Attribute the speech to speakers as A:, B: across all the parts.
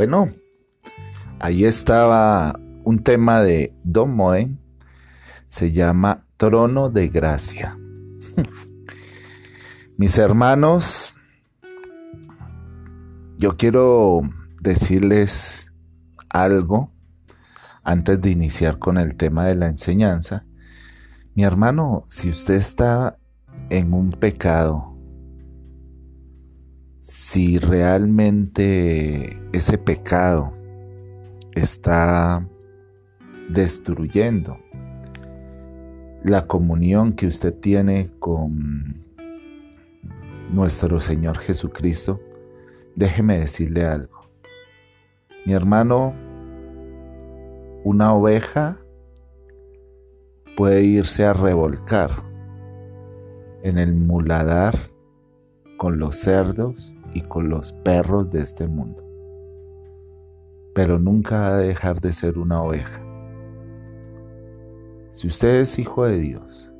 A: Bueno, ahí estaba un tema de Don Moen, se llama Trono de Gracia. Mis hermanos, yo quiero decirles algo antes de iniciar con el tema de la enseñanza. Mi hermano, si usted está en un pecado, si realmente ese pecado está destruyendo la comunión que usted tiene con nuestro Señor Jesucristo, déjeme decirle algo. Mi hermano, una oveja puede irse a revolcar en el muladar con los cerdos y con los perros de este mundo. Pero nunca ha de dejar de ser una oveja. Si usted es hijo de Dios,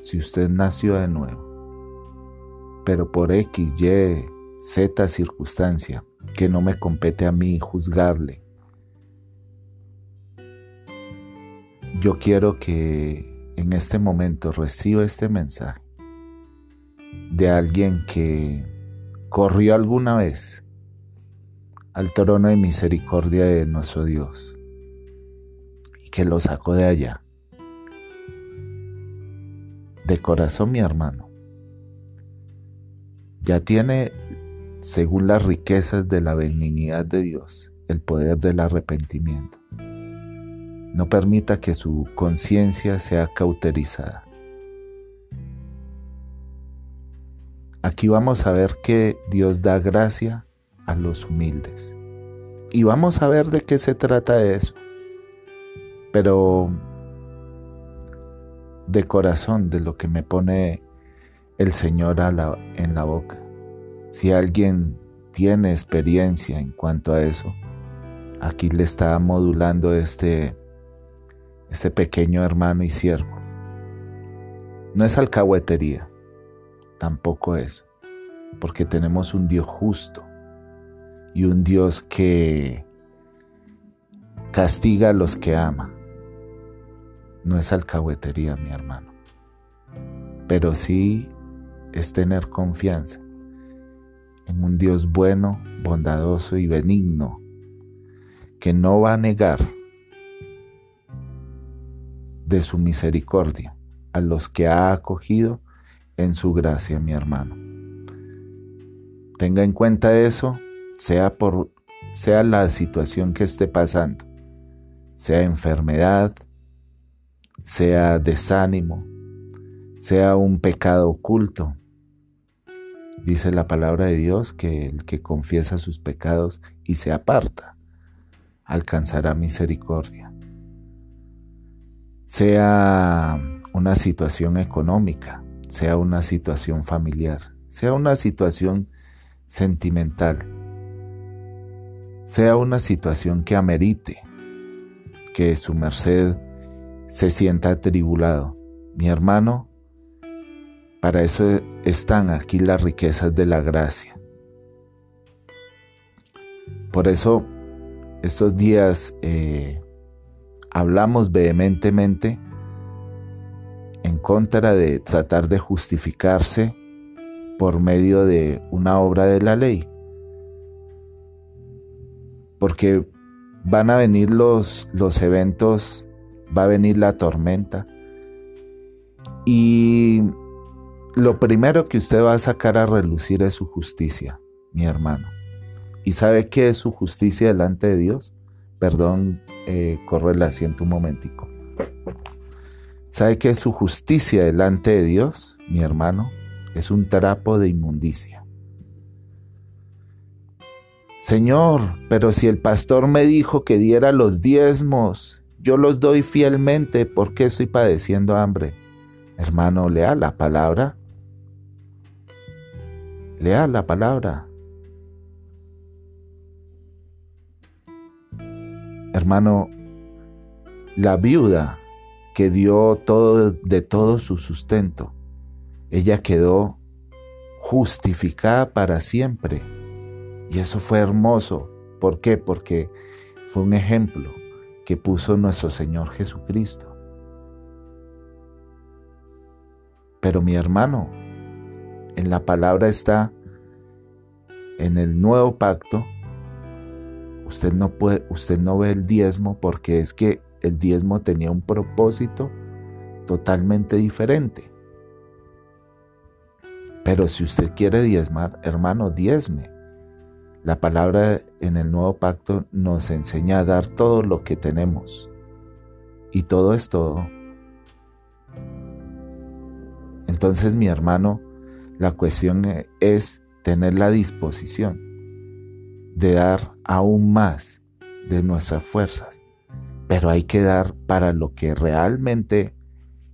A: si usted nació de nuevo, pero por X, Y, Z circunstancia que no me compete a mí juzgarle, yo quiero que en este momento reciba este mensaje de alguien que corrió alguna vez al trono de misericordia de nuestro Dios y que lo sacó de allá. De corazón, mi hermano, ya tiene, según las riquezas de la benignidad de Dios, el poder del arrepentimiento. No permita que su conciencia sea cauterizada. Aquí vamos a ver que Dios da gracia a los humildes. Y vamos a ver de qué se trata eso. Pero de corazón, de lo que me pone el Señor en la boca. Si alguien tiene experiencia en cuanto a eso, aquí le está modulando este, este pequeño hermano y siervo. No es alcahuetería tampoco eso, porque tenemos un Dios justo y un Dios que castiga a los que ama. No es alcahuetería, mi hermano, pero sí es tener confianza en un Dios bueno, bondadoso y benigno, que no va a negar de su misericordia a los que ha acogido en su gracia, mi hermano. Tenga en cuenta eso, sea por sea la situación que esté pasando, sea enfermedad, sea desánimo, sea un pecado oculto. Dice la palabra de Dios que el que confiesa sus pecados y se aparta, alcanzará misericordia. Sea una situación económica, sea una situación familiar, sea una situación sentimental, sea una situación que amerite que su merced se sienta atribulado. Mi hermano, para eso están aquí las riquezas de la gracia. Por eso estos días eh, hablamos vehementemente en contra de tratar de justificarse por medio de una obra de la ley. Porque van a venir los, los eventos, va a venir la tormenta. Y lo primero que usted va a sacar a relucir es su justicia, mi hermano. ¿Y sabe qué es su justicia delante de Dios? Perdón, eh, corre el asiento un momentico. ¿Sabe que su justicia delante de Dios, mi hermano? Es un trapo de inmundicia. Señor, pero si el pastor me dijo que diera los diezmos, yo los doy fielmente, ¿por qué estoy padeciendo hambre? Hermano, lea la palabra. Lea la palabra. Hermano, la viuda que dio todo de todo su sustento. Ella quedó justificada para siempre. Y eso fue hermoso, ¿Por qué? Porque fue un ejemplo que puso nuestro Señor Jesucristo. Pero mi hermano, en la palabra está, en el nuevo pacto, usted no puede, usted no ve el diezmo porque es que el diezmo tenía un propósito totalmente diferente. Pero si usted quiere diezmar, hermano, diezme. La palabra en el nuevo pacto nos enseña a dar todo lo que tenemos. Y todo es todo. Entonces, mi hermano, la cuestión es tener la disposición de dar aún más de nuestras fuerzas. Pero hay que dar para lo que realmente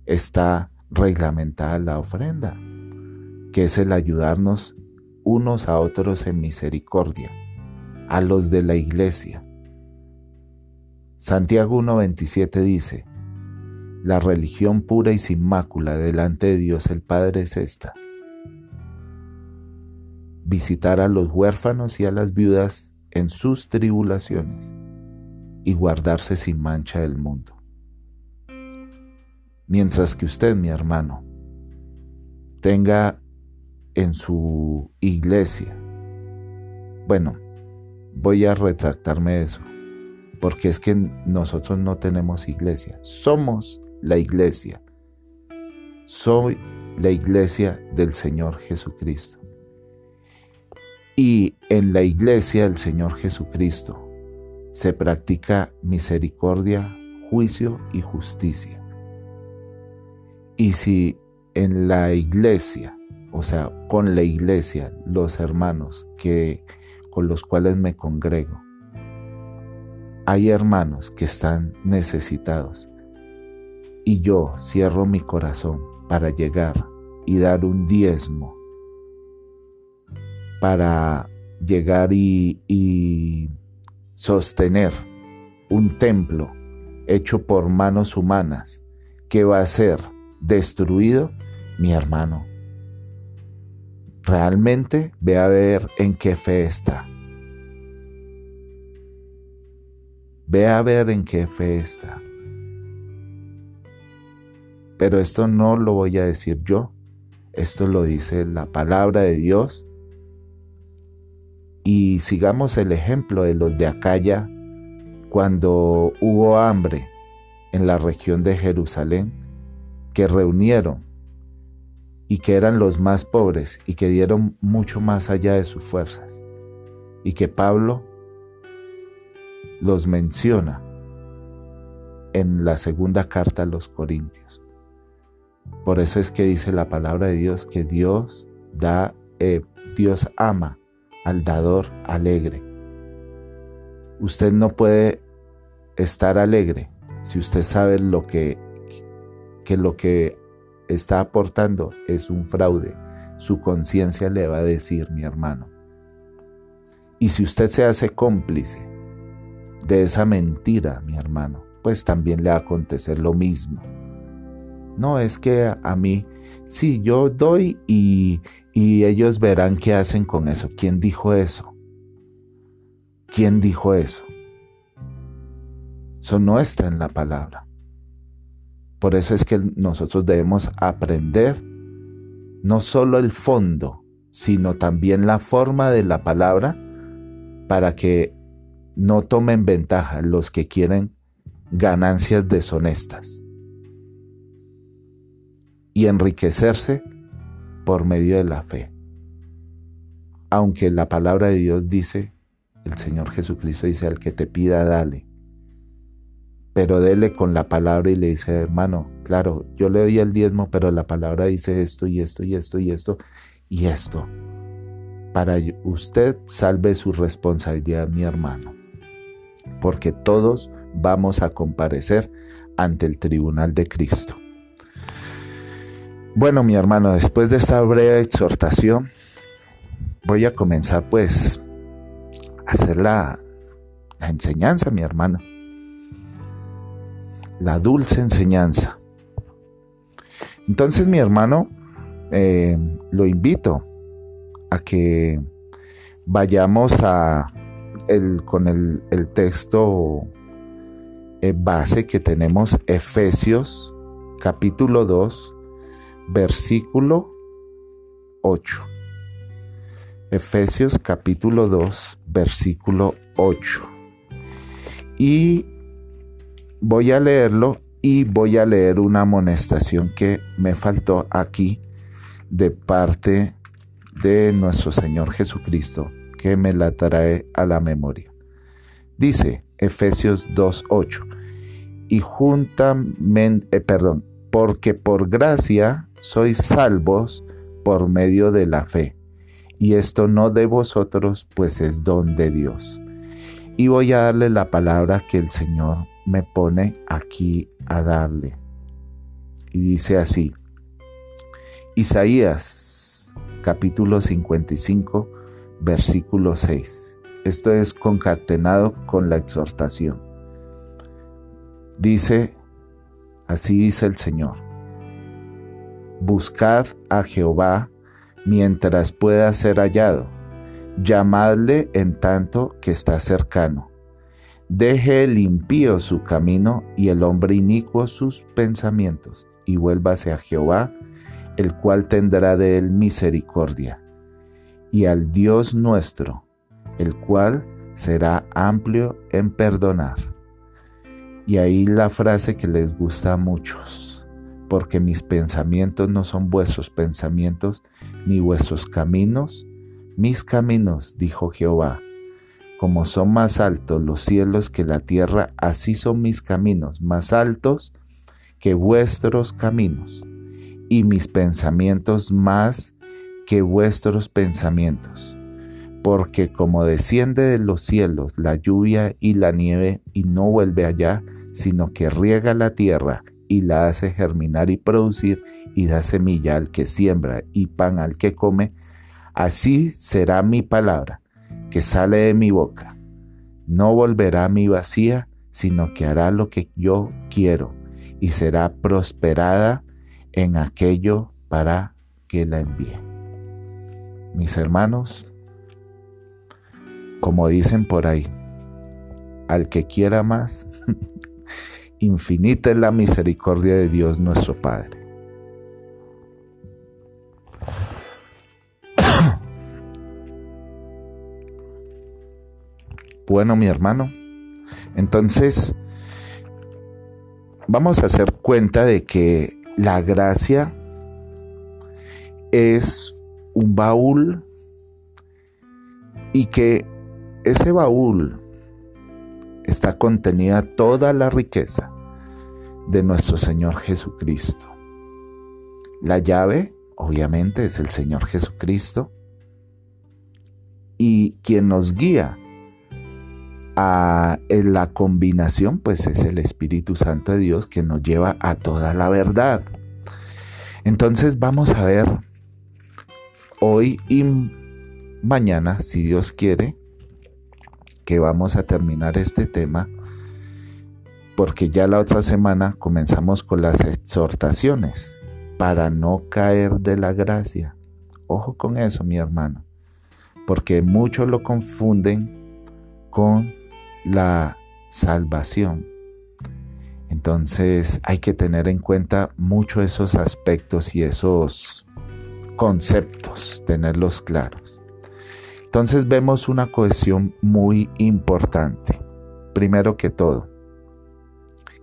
A: está reglamentada la ofrenda, que es el ayudarnos unos a otros en misericordia, a los de la iglesia. Santiago 1.27 dice, la religión pura y sin mácula delante de Dios el Padre es esta. Visitar a los huérfanos y a las viudas en sus tribulaciones y guardarse sin mancha del mundo. Mientras que usted, mi hermano, tenga en su iglesia. Bueno, voy a retractarme de eso, porque es que nosotros no tenemos iglesia, somos la iglesia. Soy la iglesia del Señor Jesucristo. Y en la iglesia del Señor Jesucristo se practica misericordia, juicio y justicia. Y si en la iglesia o sea, con la iglesia, los hermanos que con los cuales me congrego. Hay hermanos que están necesitados y yo cierro mi corazón para llegar y dar un diezmo para llegar y, y sostener un templo hecho por manos humanas que va a ser destruido, mi hermano, realmente ve a ver en qué fe está. Ve a ver en qué fe está. Pero esto no lo voy a decir yo, esto lo dice la palabra de Dios. Y sigamos el ejemplo de los de Acaya cuando hubo hambre en la región de Jerusalén, que reunieron y que eran los más pobres y que dieron mucho más allá de sus fuerzas. Y que Pablo los menciona en la segunda carta a los Corintios. Por eso es que dice la palabra de Dios que Dios da, eh, Dios ama al dador alegre. Usted no puede estar alegre si usted sabe lo que, que lo que está aportando es un fraude. Su conciencia le va a decir, mi hermano. Y si usted se hace cómplice de esa mentira, mi hermano, pues también le va a acontecer lo mismo. No es que a mí, sí, yo doy y, y ellos verán qué hacen con eso. ¿Quién dijo eso? ¿Quién dijo eso? Eso no está en la palabra. Por eso es que nosotros debemos aprender no solo el fondo, sino también la forma de la palabra para que no tomen ventaja los que quieren ganancias deshonestas y enriquecerse por medio de la fe. Aunque la palabra de Dios dice, el Señor Jesucristo dice, al que te pida, dale pero dele con la palabra y le dice, hermano, claro, yo le doy el diezmo, pero la palabra dice esto y esto y esto y esto y esto. Para usted salve su responsabilidad, mi hermano, porque todos vamos a comparecer ante el tribunal de Cristo. Bueno, mi hermano, después de esta breve exhortación, voy a comenzar pues a hacer la, enseñanza, mi hermano la dulce enseñanza. Entonces mi hermano, eh, lo invito a que vayamos a el, con el, texto eh, base que tenemos, Efesios capítulo 2, versículo 8. Efesios capítulo 2, versículo 8. Y voy a leerlo y voy a leer una amonestación que me faltó aquí de parte de nuestro Señor Jesucristo, que me la trae a la memoria. Dice Efesios 2.8, y juntamente, eh, perdón, porque por gracia sois salvos por medio de la fe, y esto no de vosotros, pues es don de Dios. Y voy a darle la palabra que el Señor me pone aquí a darle. Y dice así, Isaías capítulo 55, versículo 6. Esto es concatenado con la exhortación. Dice, así dice el Señor, buscad a Jehová mientras pueda ser hallado, llamadle en tanto que está cercano. Deje el impío su camino y el hombre inicuo sus pensamientos, y vuélvase a Jehová, el cual tendrá de él misericordia, y al Dios nuestro, el cual será amplio en perdonar. Y ahí la frase que les gusta a muchos, porque mis pensamientos no son vuestros pensamientos, ni vuestros caminos, mis caminos, dijo Jehová como son más altos los cielos que la tierra, así son mis caminos más altos que vuestros caminos, y mis pensamientos más que vuestros pensamientos. Porque como desciende de los cielos la lluvia y la nieve y no vuelve allá, sino que riega la tierra y la hace germinar y producir y da semilla al que siembra y pan al que come, así será mi palabra que sale de mi boca. No volverá a mi vacía, sino que hará lo que yo quiero y será prosperada en aquello para que la envíe. Mis hermanos, como dicen por ahí, al que quiera más, infinita es la misericordia de Dios nuestro Padre. Bueno, mi hermano, entonces vamos a hacer cuenta de que la gracia es un baúl y que ese baúl está contenida toda la riqueza de nuestro Señor Jesucristo. La llave, obviamente, es el Señor Jesucristo y quien nos guía en la combinación, pues es el Espíritu Santo de Dios que nos lleva a toda la verdad. Entonces vamos a ver hoy y mañana, si Dios quiere, que vamos a terminar este tema, porque ya la otra semana comenzamos con las exhortaciones para no caer de la gracia. Ojo con eso, mi hermano, porque muchos lo confunden con la salvación. Entonces hay que tener en cuenta mucho esos aspectos y esos conceptos, tenerlos claros. Entonces vemos una cohesión muy importante. Primero que todo,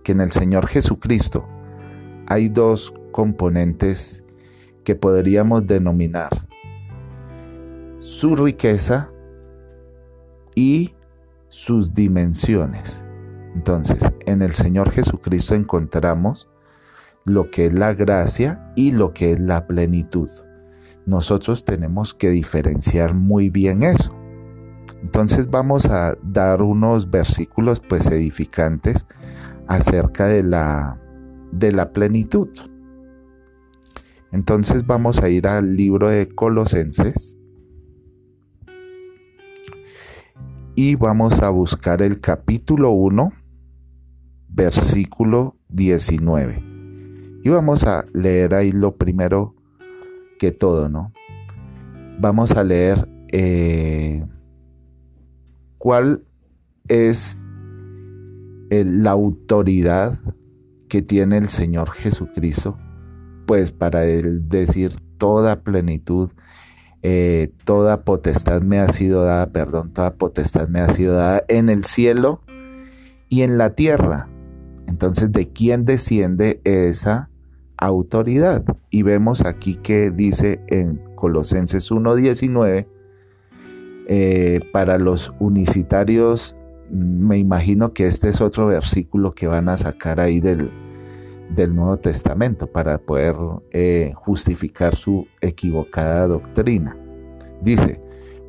A: que en el Señor Jesucristo hay dos componentes que podríamos denominar su riqueza y sus dimensiones. Entonces, en el Señor Jesucristo encontramos lo que es la gracia y lo que es la plenitud. Nosotros tenemos que diferenciar muy bien eso. Entonces vamos a dar unos versículos pues edificantes acerca de la de la plenitud. Entonces vamos a ir al libro de Colosenses y vamos a buscar el capítulo 1, versículo 19. Y vamos a leer ahí lo primero que todo, ¿no? Vamos a leer eh, ¿cuál es la autoridad que tiene el Señor Jesucristo? Pues para él decir toda plenitud, eh, toda potestad me ha sido dada, perdón, toda potestad me ha sido dada en el cielo y en la tierra. Entonces, ¿de quién desciende esa autoridad? Y vemos aquí que dice en Colosenses 1.19, eh, para los unicitarios, me imagino que este es otro versículo que van a sacar ahí del, del Nuevo Testamento para poder eh, justificar su equivocada doctrina. Dice,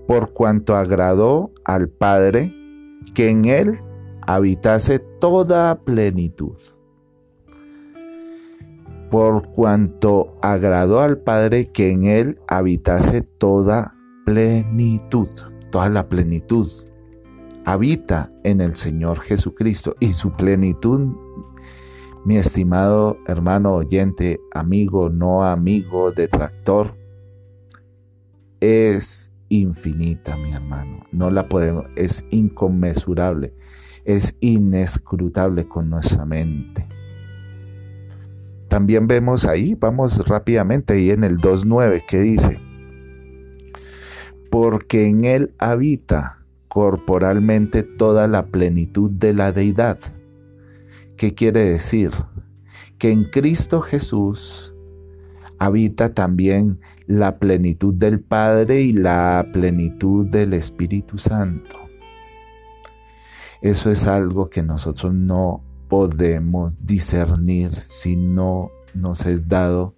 A: por cuanto agradó al Padre que en él habitase toda plenitud. Por cuanto agradó al Padre que en él habitase toda plenitud, toda la plenitud. Habita en el Señor Jesucristo y su plenitud mi estimado hermano oyente, amigo, no amigo, detractor, es infinita, mi hermano. No la podemos, es inconmensurable, es inescrutable con nuestra mente. También vemos ahí, vamos rápidamente ahí en el 2.9 que dice, porque en él habita corporalmente toda la plenitud de la deidad ¿Qué quiere decir? Que en Cristo Jesús habita también la plenitud del Padre y la plenitud del Espíritu Santo. Eso es algo que nosotros no podemos discernir si no nos es dado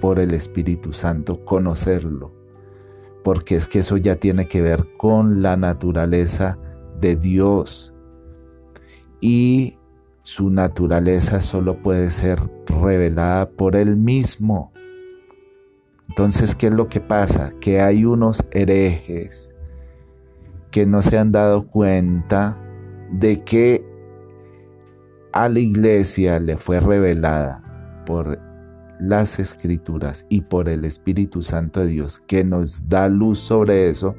A: por el Espíritu Santo conocerlo, porque es que eso ya tiene que ver con la naturaleza de Dios. Y su naturaleza solo puede ser revelada por Él mismo. Entonces, ¿qué es lo que pasa? Que hay unos herejes que no se han dado cuenta de que a la iglesia le fue revelada por las escrituras y por el Espíritu Santo de Dios, que nos da luz sobre eso,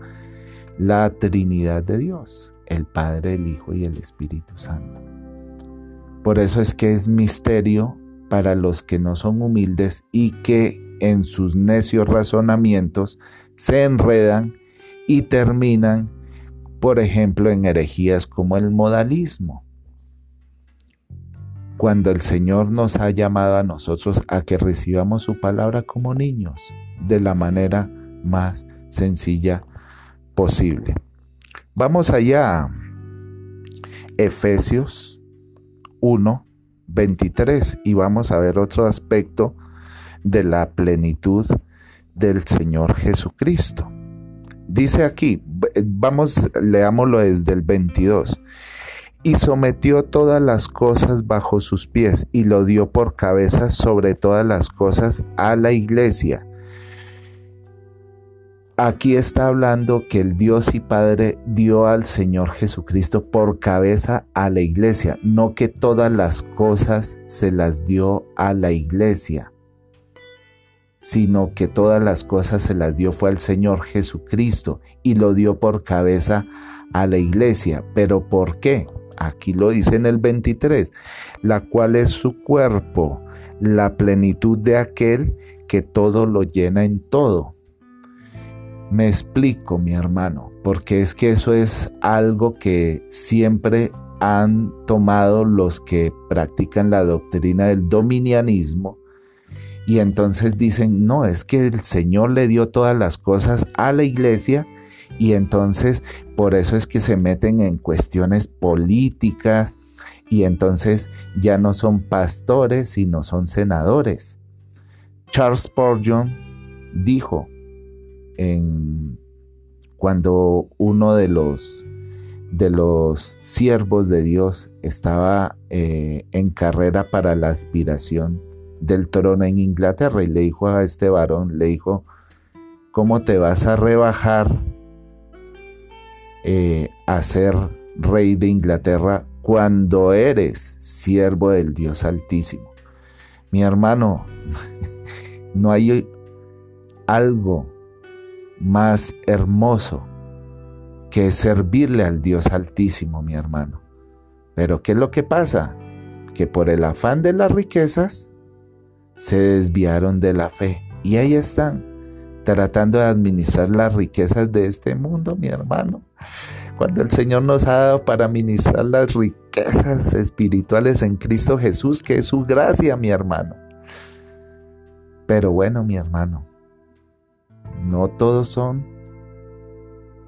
A: la Trinidad de Dios, el Padre, el Hijo y el Espíritu Santo. Por eso es que es misterio para los que no son humildes y que en sus necios razonamientos se enredan y terminan, por ejemplo, en herejías como el modalismo. Cuando el Señor nos ha llamado a nosotros a que recibamos su palabra como niños, de la manera más sencilla posible. Vamos allá. Efesios 1, 23 y vamos a ver otro aspecto de la plenitud del Señor Jesucristo. Dice aquí, vamos, leámoslo desde el 22. Y sometió todas las cosas bajo sus pies y lo dio por cabeza sobre todas las cosas a la iglesia Aquí está hablando que el Dios y Padre dio al Señor Jesucristo por cabeza a la iglesia, no que todas las cosas se las dio a la iglesia, sino que todas las cosas se las dio fue al Señor Jesucristo y lo dio por cabeza a la iglesia. ¿Pero por qué? Aquí lo dice en el 23, la cual es su cuerpo, la plenitud de aquel que todo lo llena en todo. Me explico, mi hermano, porque es que eso es algo que siempre han tomado los que practican la doctrina del dominianismo y entonces dicen, no, es que el Señor le dio todas las cosas a la iglesia y entonces por eso es que se meten en cuestiones políticas y entonces ya no son pastores, sino son senadores. Charles Spurgeon dijo, cuando uno de los, de los siervos de Dios estaba eh, en carrera para la aspiración del trono en Inglaterra y le dijo a este varón, le dijo, ¿cómo te vas a rebajar eh, a ser rey de Inglaterra cuando eres siervo del Dios Altísimo? Mi hermano, no hay algo más hermoso que servirle al Dios altísimo, mi hermano. Pero ¿qué es lo que pasa? Que por el afán de las riquezas se desviaron de la fe y ahí están, tratando de administrar las riquezas de este mundo, mi hermano. Cuando el Señor nos ha dado para administrar las riquezas espirituales en Cristo Jesús, que es su gracia, mi hermano. Pero bueno, mi hermano, no todos son,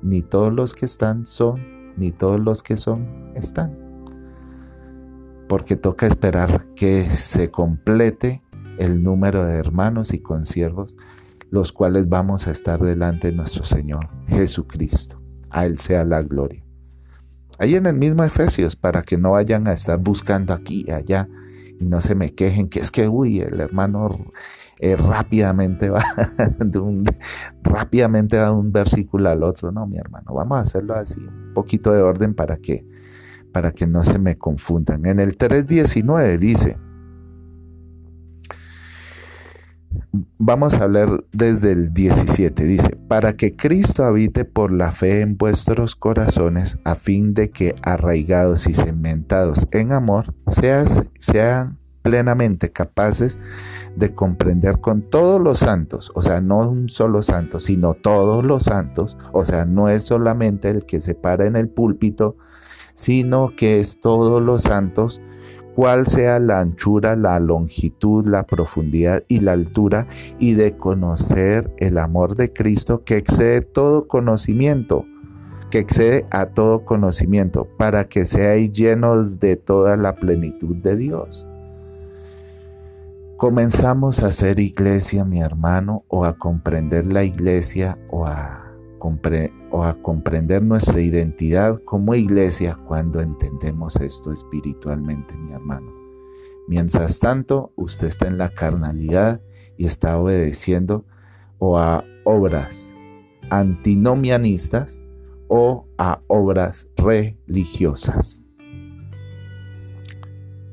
A: ni todos los que están son, ni todos los que son están. Porque toca esperar que se complete el número de hermanos y consiervos, los cuales vamos a estar delante de nuestro Señor Jesucristo. A Él sea la gloria. Ahí en el mismo Efesios, para que no vayan a estar buscando aquí y allá y no se me quejen que es que, uy, el hermano eh, rápidamente va de un, rápidamente da un versículo al otro. No, mi hermano, vamos a hacerlo así, un poquito de orden para que, para que no se me confundan. En el 3.19 dice, Vamos a hablar desde el 17. Dice, para que Cristo habite por la fe en vuestros corazones, a fin de que arraigados y cementados en amor, sean plenamente capaces de comprender con todos los santos, o sea, no un solo santo, sino todos los santos, o sea, no es solamente el que se para en el púlpito, sino que es todos los santos, cuál sea la anchura, la longitud, la profundidad y la altura, y de conocer el amor de Cristo que excede todo conocimiento, que excede a todo conocimiento, para que seáis llenos de toda la plenitud de Dios. Comenzamos a ser iglesia, mi hermano, o a comprender la iglesia, o a o a comprender nuestra identidad como iglesia cuando entendemos esto espiritualmente, mi hermano. Mientras tanto, usted está en la carnalidad y está obedeciendo o a obras antinomianistas o a obras religiosas.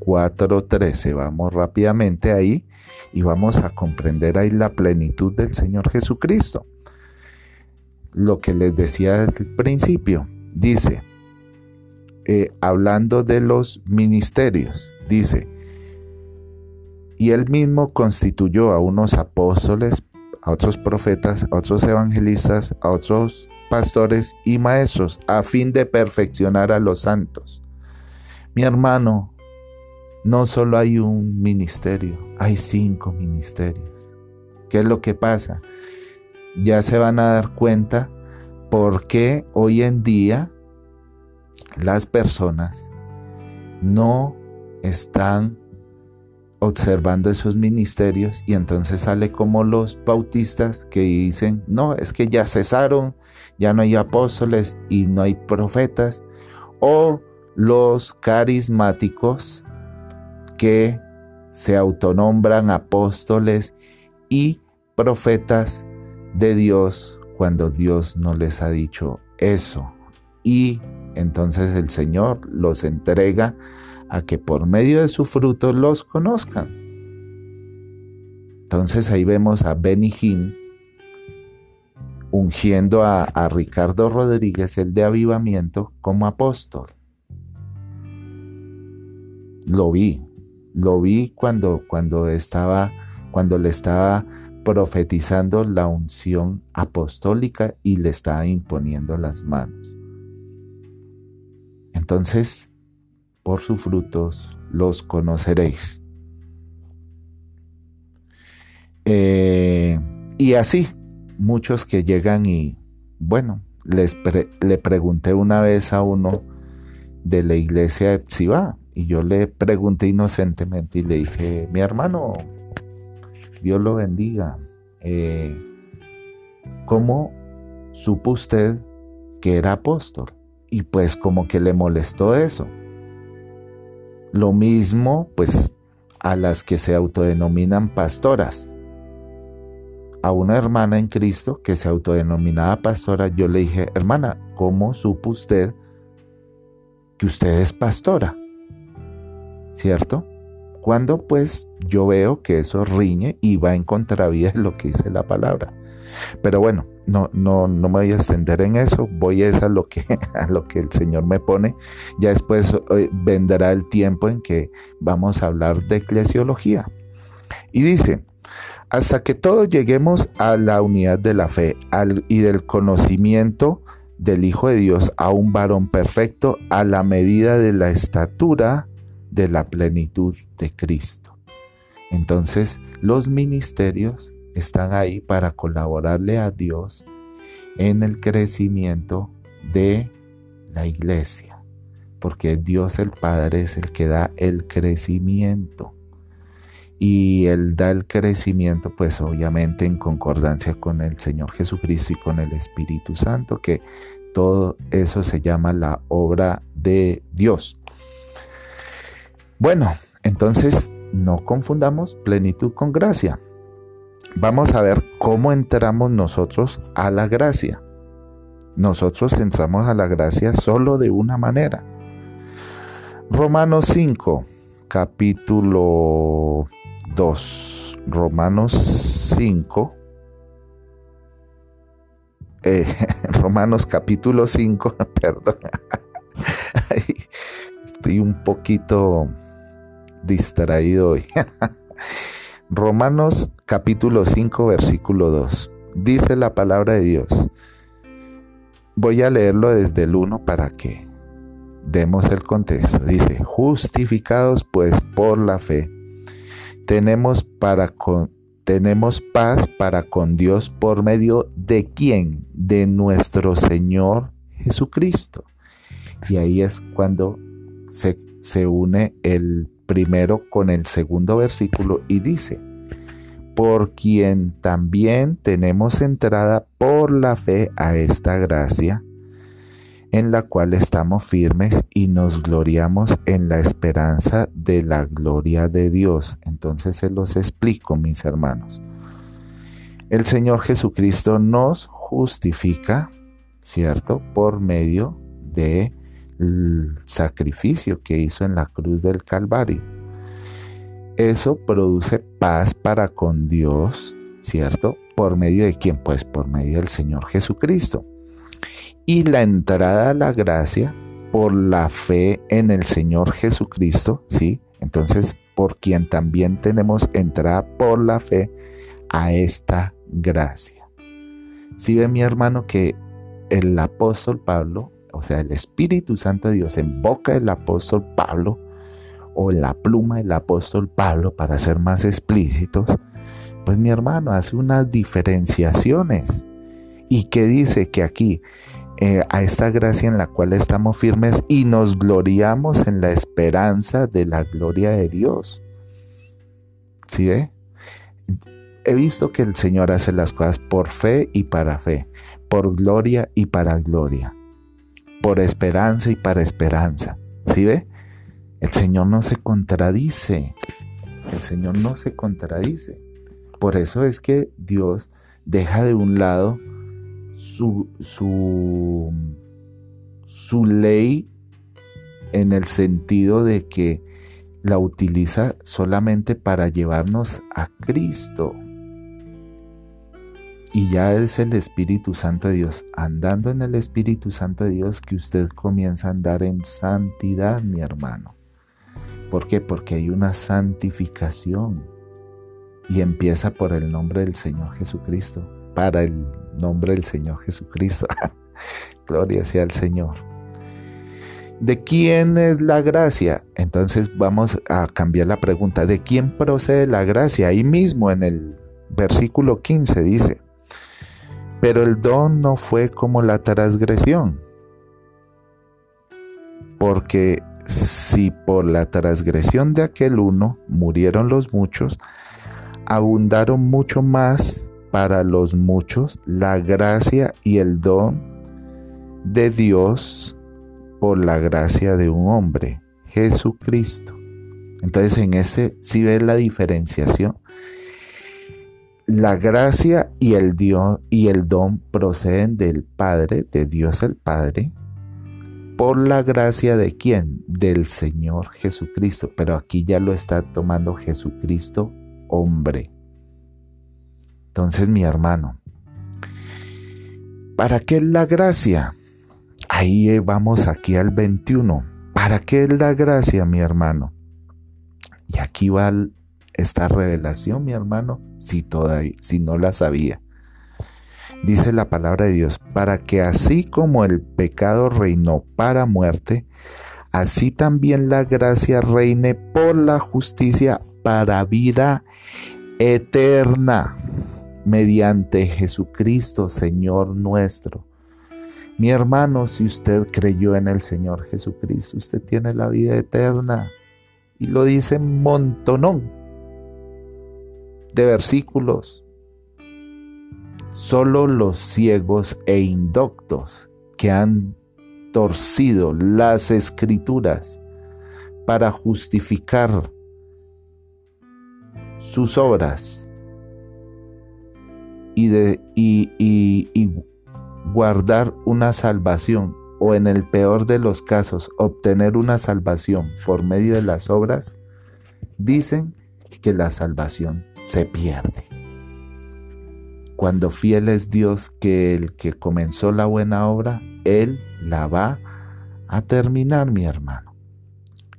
A: 4.13, vamos rápidamente ahí y vamos a comprender ahí la plenitud del Señor Jesucristo lo que les decía el principio. Dice, eh, hablando de los ministerios, dice, y él mismo constituyó a unos apóstoles, a otros profetas, a otros evangelistas, a otros pastores y maestros, a fin de perfeccionar a los santos. Mi hermano, no solo hay un ministerio, hay cinco ministerios. ¿Qué es lo que pasa? Ya se van a dar cuenta por qué hoy en día las personas no están observando esos ministerios y entonces sale como los bautistas que dicen, no, es que ya cesaron, ya no hay apóstoles y no hay profetas, o los carismáticos que se autonombran apóstoles y profetas de Dios cuando Dios no les ha dicho eso. Y entonces el Señor los entrega a que por medio de su fruto los conozcan. Entonces ahí vemos a Benny Hinn ungiendo a, a, Ricardo Rodríguez, el de avivamiento, como apóstol. Lo vi, lo vi cuando, cuando estaba, cuando le estaba profetizando la unción apostólica y le está imponiendo las manos. Entonces, por sus frutos los conoceréis. Eh, y así, muchos que llegan y, bueno, les le pregunté una vez a uno de la iglesia de Epsiba y yo le pregunté inocentemente y le dije, mi hermano, Dios lo bendiga. Eh, ¿Cómo supo usted que era apóstol? Y pues como que le molestó eso. Lo mismo, pues, a las que se autodenominan pastoras. A una hermana en Cristo que se autodenominaba pastora, yo le dije, hermana, ¿cómo supo usted que usted es pastora? ¿Cierto? Cuando pues yo veo que eso riñe y va en contravía de lo que dice la palabra. Pero bueno, no, no, no me voy a extender en eso, voy a, a, lo que, a lo que el Señor me pone. Ya después eh, vendrá el tiempo en que vamos a hablar de eclesiología. Y dice, hasta que todos lleguemos a la unidad de la fe y del conocimiento del Hijo de Dios, a un varón perfecto, a la medida de la estatura de la plenitud de Cristo. Entonces, los ministerios están ahí para colaborarle a Dios en el crecimiento de la iglesia, porque Dios el Padre es el que da el crecimiento. Y Él da el crecimiento, pues obviamente en concordancia con el Señor Jesucristo y con el Espíritu Santo, que todo eso se llama la obra de Dios. Bueno, entonces no confundamos plenitud con gracia. Vamos a ver cómo entramos nosotros a la gracia. Nosotros entramos a la gracia solo de una manera. Romanos 5, capítulo 2. Romanos 5. Eh, Romanos capítulo 5, perdón. Estoy un poquito distraído hoy. Romanos capítulo 5 versículo 2. Dice la palabra de Dios. Voy a leerlo desde el 1 para que demos el contexto. Dice, justificados pues por la fe, tenemos, para con, tenemos paz para con Dios por medio de quién? De nuestro Señor Jesucristo. Y ahí es cuando se, se une el primero con el segundo versículo y dice, por quien también tenemos entrada por la fe a esta gracia, en la cual estamos firmes y nos gloriamos en la esperanza de la gloria de Dios. Entonces se los explico, mis hermanos. El Señor Jesucristo nos justifica, ¿cierto? Por medio de el sacrificio que hizo en la cruz del Calvario. Eso produce paz para con Dios, ¿cierto? ¿Por medio de quién? Pues por medio del Señor Jesucristo. Y la entrada a la gracia por la fe en el Señor Jesucristo, ¿sí? Entonces, por quien también tenemos entrada por la fe a esta gracia. Si ve mi hermano que el apóstol Pablo o sea, el Espíritu Santo de Dios en boca del apóstol Pablo, o en la pluma del apóstol Pablo, para ser más explícitos, pues mi hermano hace unas diferenciaciones. Y que dice que aquí, eh, a esta gracia en la cual estamos firmes y nos gloriamos en la esperanza de la gloria de Dios. ¿Sí ve? He visto que el Señor hace las cosas por fe y para fe, por gloria y para gloria por esperanza y para esperanza. ¿Sí ve? El Señor no se contradice. El Señor no se contradice. Por eso es que Dios deja de un lado su, su, su ley en el sentido de que la utiliza solamente para llevarnos a Cristo. Y ya es el Espíritu Santo de Dios, andando en el Espíritu Santo de Dios, que usted comienza a andar en santidad, mi hermano. ¿Por qué? Porque hay una santificación. Y empieza por el nombre del Señor Jesucristo, para el nombre del Señor Jesucristo. Gloria sea al Señor. ¿De quién es la gracia? Entonces vamos a cambiar la pregunta. ¿De quién procede la gracia? Ahí mismo en el versículo 15 dice, pero el don no fue como la transgresión. Porque si por la transgresión de aquel uno murieron los muchos, abundaron mucho más para los muchos la gracia y el don de Dios por la gracia de un hombre, Jesucristo. Entonces en este sí ve la diferenciación la gracia y el, don proceden del Padre, de Dios el Padre, por la gracia de quién? Del Señor Jesucristo. Pero aquí ya lo está tomando Jesucristo hombre. Entonces, mi hermano, ¿Para qué es la gracia? Ahí vamos aquí al 21. ¿Para qué es la gracia, mi hermano? Y aquí va esta revelación, mi hermano, si, todavía, si no la sabía. Dice la palabra de Dios, para que así como el pecado reinó para muerte, así también la gracia reine por la justicia para vida eterna mediante Jesucristo, Señor nuestro. Mi hermano, si usted creyó en el Señor Jesucristo, usted tiene la vida eterna. Y lo dice montonón de versículos. Solo los ciegos e indoctos que han torcido las escrituras para justificar sus obras y, de, y, guardar una salvación o en el peor de los casos obtener una salvación por medio de las obras, dicen que la salvación se pierde. Cuando fiel es Dios que el que comenzó la buena obra, Él la va a terminar, mi hermano.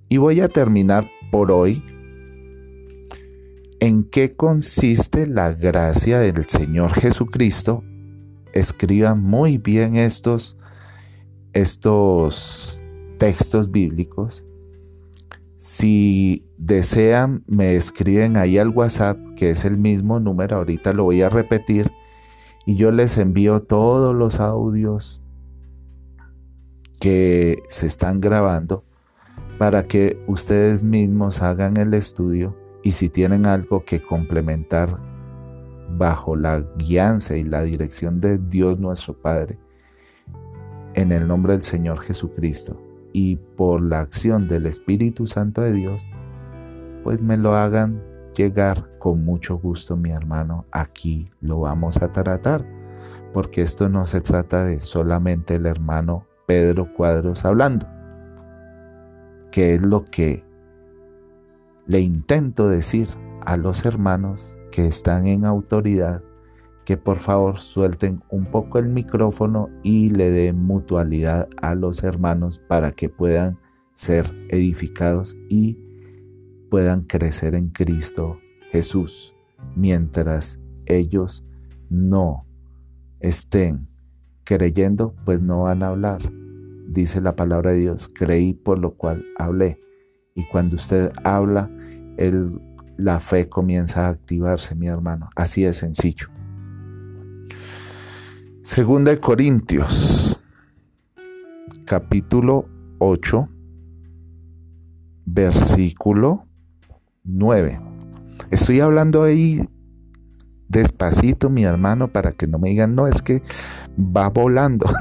A: Y voy a terminar por hoy ¿En qué consiste la gracia del Señor Jesucristo? Escriban muy bien estos, estos textos bíblicos. Si desean, me escriben ahí al WhatsApp, que es el mismo número, ahorita lo voy a repetir, y yo les envío todos los audios que se están grabando para que ustedes mismos hagan el estudio y si tienen algo que complementar bajo la guianza y la dirección de Dios nuestro Padre, en el nombre del Señor Jesucristo y por la acción del Espíritu Santo de Dios, pues me lo hagan llegar con mucho gusto, mi hermano. Aquí lo vamos a tratar, porque esto no se trata de solamente el hermano Pedro Cuadros hablando, que es lo que le intento decir a los hermanos que están en autoridad que por favor suelten un poco el micrófono y le den mutualidad a los hermanos para que puedan ser edificados y puedan crecer en Cristo Jesús, mientras ellos no estén creyendo, pues no van a hablar. Dice la palabra de Dios, creí por lo cual hablé. Y cuando usted habla, la fe comienza a activarse, mi hermano. Así de sencillo. Segunda de Corintios, capítulo 8, versículo 9. Estoy hablando ahí despacito, mi hermano, para que no me digan, no, es que va volando.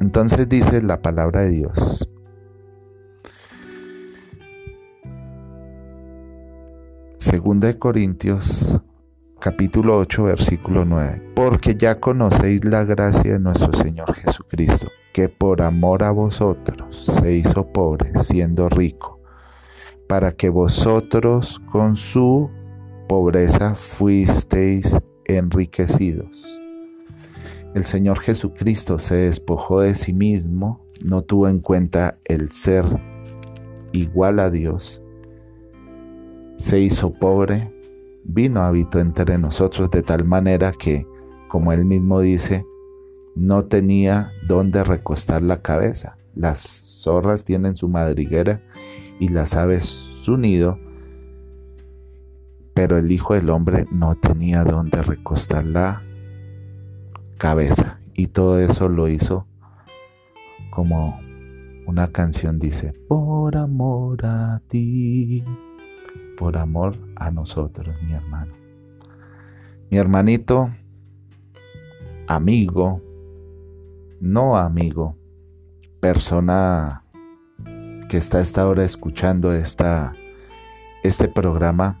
A: Entonces dice la palabra de Dios. Segunda de Corintios capítulo 8 versículo 9. Porque ya conocéis la gracia de nuestro Señor Jesucristo, que por amor a vosotros se hizo pobre, siendo rico, para que vosotros con su pobreza fuisteis enriquecidos. El Señor Jesucristo se despojó de sí mismo, no tuvo en cuenta el ser igual a Dios, se hizo pobre, vino habitó entre nosotros de tal manera que, como él mismo dice, no tenía dónde recostar la cabeza. Las zorras tienen su madriguera y las aves su nido, pero el Hijo del Hombre no tenía dónde recostar la cabeza. Y todo eso lo hizo como una canción dice, por amor a ti por amor a nosotros, mi hermano. Mi hermanito, amigo, no amigo, persona que está a esta hora escuchando esta, este programa,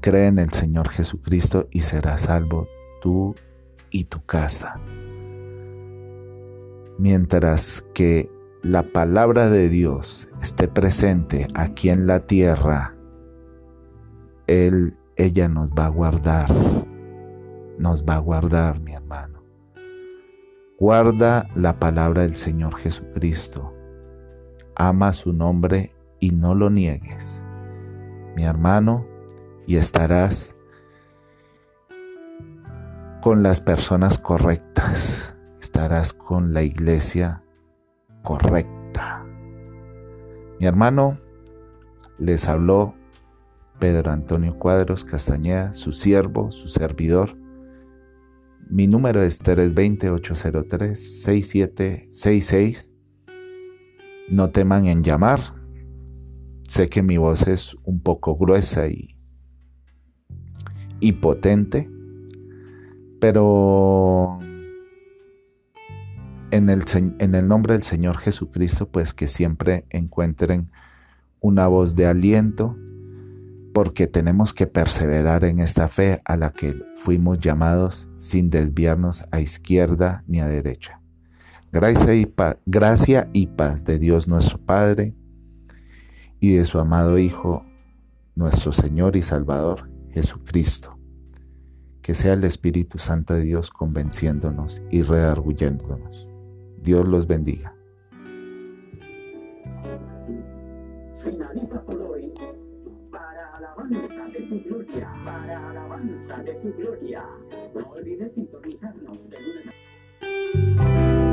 A: cree en el Señor Jesucristo y será salvo tú y tu casa. Mientras que la palabra de Dios esté presente aquí en la tierra, Él ella nos va a guardar. Nos va a guardar, mi hermano. Guarda la palabra del Señor Jesucristo. Ama su nombre y no lo niegues, mi hermano, y estarás con las personas correctas, estarás con la iglesia correcta. Mi hermano, les habló Pedro Antonio Cuadros Castañeda, su siervo, su servidor. Mi número es 320-803-6766. No teman en llamar. Sé que mi voz es un poco gruesa y, y potente, pero en el, en el nombre del Señor Jesucristo, pues que siempre encuentren una voz de aliento, porque tenemos que perseverar en esta fe a la que fuimos llamados sin desviarnos a izquierda ni a derecha. Gracia y, paz, gracia y paz de Dios nuestro Padre y de su amado Hijo, nuestro Señor y Salvador, Jesucristo. Que sea el Espíritu Santo de Dios convenciéndonos y redarguyéndonos. Dios los bendiga. Alabanza de su gloria, para alabanza de su gloria. No olvides sintonizarnos de lunes a...